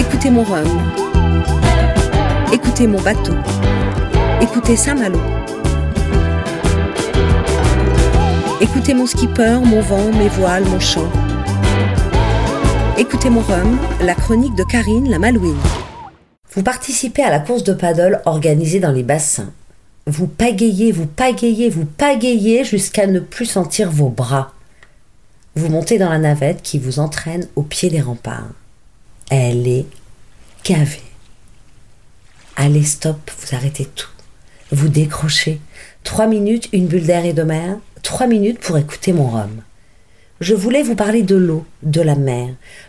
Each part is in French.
Écoutez mon rhum. Écoutez mon bateau. Écoutez Saint-Malo. Écoutez mon skipper, mon vent, mes voiles, mon chant. Écoutez mon rhum, la chronique de Karine la Malouine. Vous participez à la course de paddle organisée dans les bassins. Vous pagayez, vous pagayez, vous pagayez jusqu'à ne plus sentir vos bras. Vous montez dans la navette qui vous entraîne au pied des remparts. Elle est gavée. Allez, stop, vous arrêtez tout. Vous décrochez. Trois minutes, une bulle d'air et de mer. Trois minutes pour écouter mon rhum. Je voulais vous parler de l'eau, de la mer,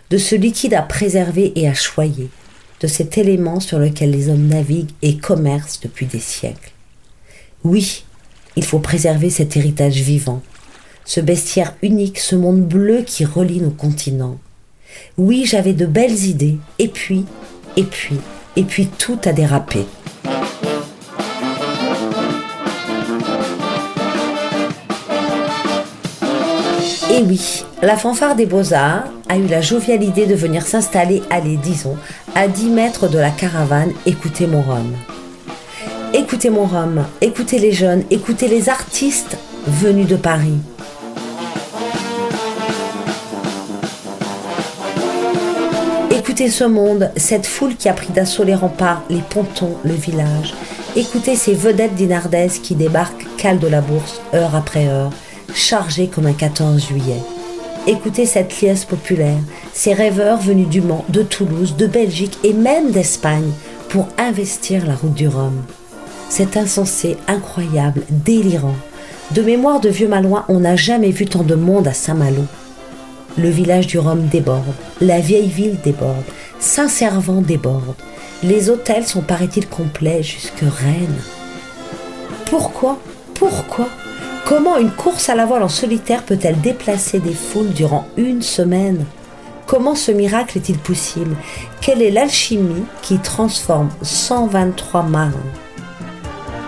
de ce liquide à préserver et à choyer, de cet élément sur lequel les hommes naviguent et commercent depuis des siècles. Oui, il faut préserver cet héritage vivant, ce bestiaire unique, ce monde bleu qui relie nos continents. Oui, j'avais de belles idées, et puis, et puis, et puis tout a dérapé. Et oui, la fanfare des beaux-arts a eu la joviale idée de venir s'installer, allez, disons, à 10 mètres de la caravane Écoutez mon rhum. Écoutez mon rhum, écoutez les jeunes, écoutez les artistes venus de Paris. Écoutez ce monde, cette foule qui a pris d'assaut les remparts, les pontons, le village. Écoutez ces vedettes dinardaises qui débarquent cales de la bourse, heure après heure, chargées comme un 14 juillet. Écoutez cette liesse populaire, ces rêveurs venus du Mans, de Toulouse, de Belgique et même d'Espagne pour investir la route du Rhum. C'est insensé, incroyable, délirant. De mémoire de vieux Malouin, on n'a jamais vu tant de monde à Saint-Malo. Le village du Rhum déborde, la vieille ville déborde, Saint-Servant déborde. Les hôtels sont, paraît-il, complets jusque Rennes. Pourquoi Pourquoi Comment une course à la voile en solitaire peut-elle déplacer des foules durant une semaine? Comment ce miracle est-il possible? Quelle est l'alchimie qui transforme 123 marins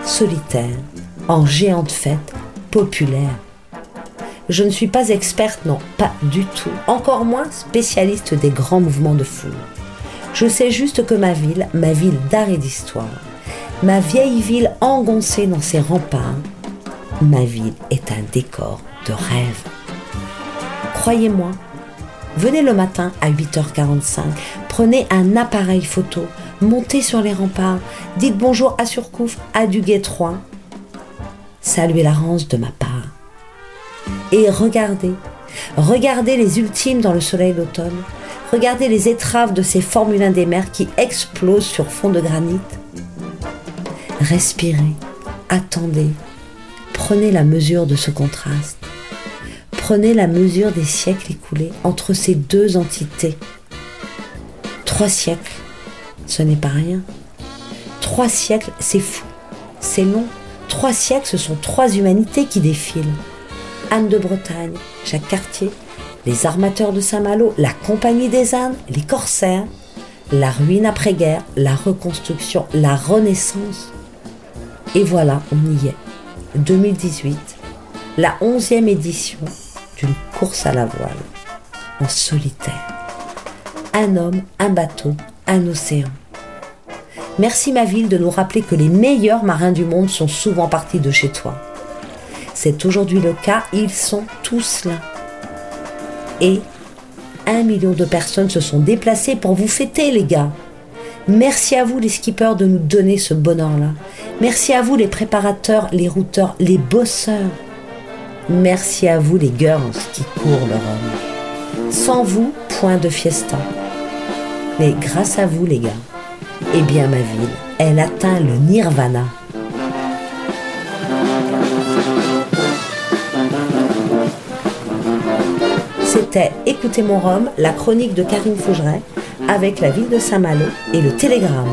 solitaires en géantes fêtes populaires? Je ne suis pas experte, non, pas du tout. Encore moins spécialiste des grands mouvements de foule. Je sais juste que ma ville, ma ville d'art et d'histoire, ma vieille ville engoncée dans ses remparts, ma ville est un décor de rêve. Croyez-moi, venez le matin à 8h45, prenez un appareil photo, montez sur les remparts, dites bonjour à Surcouf, à Duguay 3, saluez la rance de ma part. Et regardez, regardez les ultimes dans le soleil d'automne, regardez les étraves de ces Formule 1 des mers qui explosent sur fond de granit. Respirez, attendez, prenez la mesure de ce contraste. Prenez la mesure des siècles écoulés entre ces deux entités. Trois siècles, ce n'est pas rien. Trois siècles, c'est fou, c'est long. Trois siècles, ce sont trois humanités qui défilent. Anne de Bretagne, Jacques Cartier, les armateurs de Saint-Malo, la Compagnie des Indes, les corsaires, la ruine après-guerre, la reconstruction, la renaissance. Et voilà, on y est. 2018, la onzième édition d'une course à la voile, en solitaire. Un homme, un bateau, un océan. Merci ma ville de nous rappeler que les meilleurs marins du monde sont souvent partis de chez toi. C'est aujourd'hui le cas, ils sont tous là. Et un million de personnes se sont déplacées pour vous fêter, les gars. Merci à vous, les skippers, de nous donner ce bonheur-là. Merci à vous, les préparateurs, les routeurs, les bosseurs. Merci à vous, les girls qui courent leur homme. Sans vous, point de fiesta. Mais grâce à vous, les gars, eh bien, ma ville, elle atteint le nirvana. C'était Écoutez mon Rhum, la chronique de Karine Fougeret, avec la ville de Saint-Malo et le Télégramme.